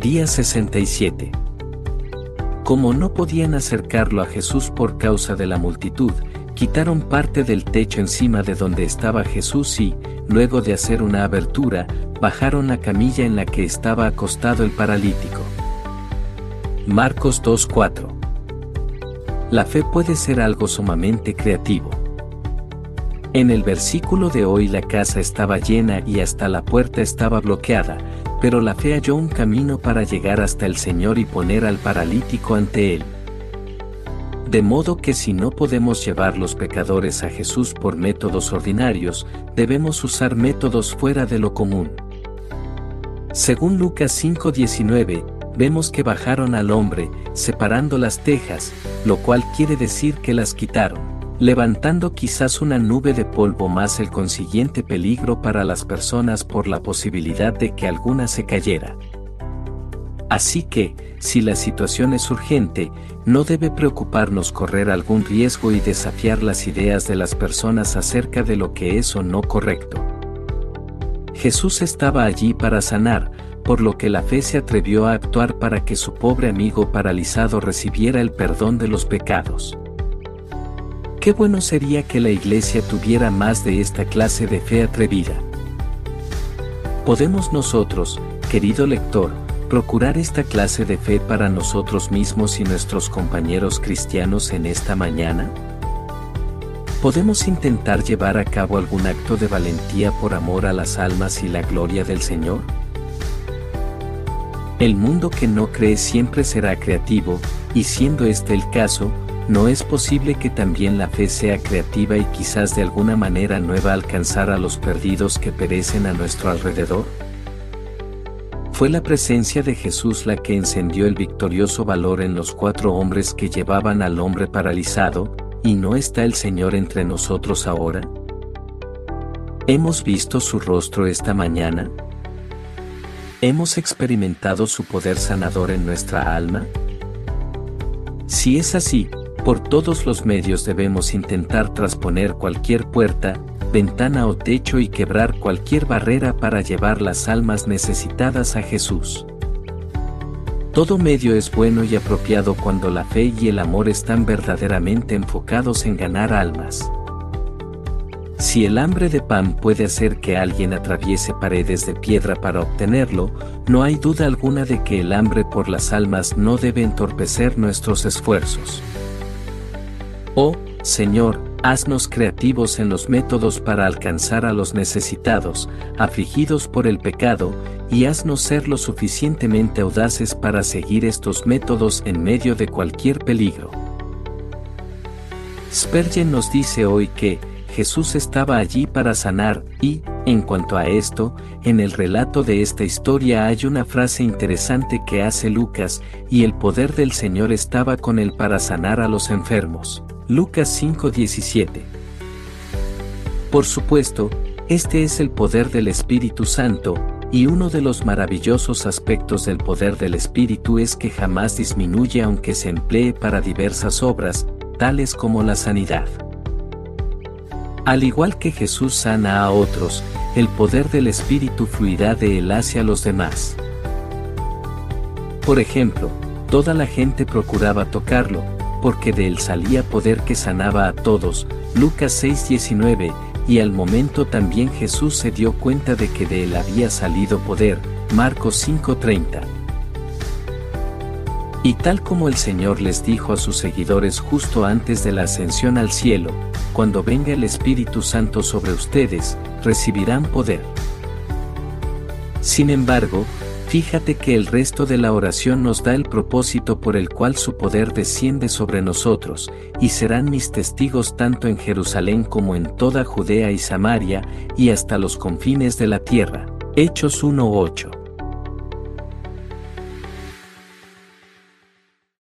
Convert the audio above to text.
Día 67. Como no podían acercarlo a Jesús por causa de la multitud, quitaron parte del techo encima de donde estaba Jesús y, luego de hacer una abertura, bajaron la camilla en la que estaba acostado el paralítico. Marcos 2.4 La fe puede ser algo sumamente creativo. En el versículo de hoy la casa estaba llena y hasta la puerta estaba bloqueada, pero la fe halló un camino para llegar hasta el Señor y poner al paralítico ante él. De modo que si no podemos llevar los pecadores a Jesús por métodos ordinarios, debemos usar métodos fuera de lo común. Según Lucas 5:19, vemos que bajaron al hombre, separando las tejas, lo cual quiere decir que las quitaron, levantando quizás una nube de polvo más el consiguiente peligro para las personas por la posibilidad de que alguna se cayera. Así que, si la situación es urgente, no debe preocuparnos correr algún riesgo y desafiar las ideas de las personas acerca de lo que es o no correcto. Jesús estaba allí para sanar, por lo que la fe se atrevió a actuar para que su pobre amigo paralizado recibiera el perdón de los pecados. Qué bueno sería que la iglesia tuviera más de esta clase de fe atrevida. Podemos nosotros, querido lector, procurar esta clase de fe para nosotros mismos y nuestros compañeros cristianos en esta mañana? ¿Podemos intentar llevar a cabo algún acto de valentía por amor a las almas y la gloria del Señor? El mundo que no cree siempre será creativo, y siendo este el caso, ¿no es posible que también la fe sea creativa y quizás de alguna manera nueva alcanzar a los perdidos que perecen a nuestro alrededor? Fue la presencia de Jesús la que encendió el victorioso valor en los cuatro hombres que llevaban al hombre paralizado, ¿y no está el Señor entre nosotros ahora? ¿Hemos visto su rostro esta mañana? ¿Hemos experimentado su poder sanador en nuestra alma? Si es así, por todos los medios debemos intentar trasponer cualquier puerta, ventana o techo y quebrar cualquier barrera para llevar las almas necesitadas a Jesús. Todo medio es bueno y apropiado cuando la fe y el amor están verdaderamente enfocados en ganar almas. Si el hambre de pan puede hacer que alguien atraviese paredes de piedra para obtenerlo, no hay duda alguna de que el hambre por las almas no debe entorpecer nuestros esfuerzos. Oh, Señor, haznos creativos en los métodos para alcanzar a los necesitados, afligidos por el pecado, y haznos ser lo suficientemente audaces para seguir estos métodos en medio de cualquier peligro. Spurgeon nos dice hoy que, Jesús estaba allí para sanar, y, en cuanto a esto, en el relato de esta historia hay una frase interesante que hace Lucas, y el poder del Señor estaba con él para sanar a los enfermos. Lucas 5:17. Por supuesto, este es el poder del Espíritu Santo, y uno de los maravillosos aspectos del poder del Espíritu es que jamás disminuye aunque se emplee para diversas obras, tales como la sanidad. Al igual que Jesús sana a otros, el poder del Espíritu fluirá de él hacia los demás. Por ejemplo, toda la gente procuraba tocarlo, porque de él salía poder que sanaba a todos, Lucas 6:19, y al momento también Jesús se dio cuenta de que de él había salido poder, Marcos 5:30. Y tal como el Señor les dijo a sus seguidores justo antes de la ascensión al cielo, cuando venga el Espíritu Santo sobre ustedes, recibirán poder. Sin embargo, Fíjate que el resto de la oración nos da el propósito por el cual su poder desciende sobre nosotros, y serán mis testigos tanto en Jerusalén como en toda Judea y Samaria, y hasta los confines de la tierra. Hechos 1.8.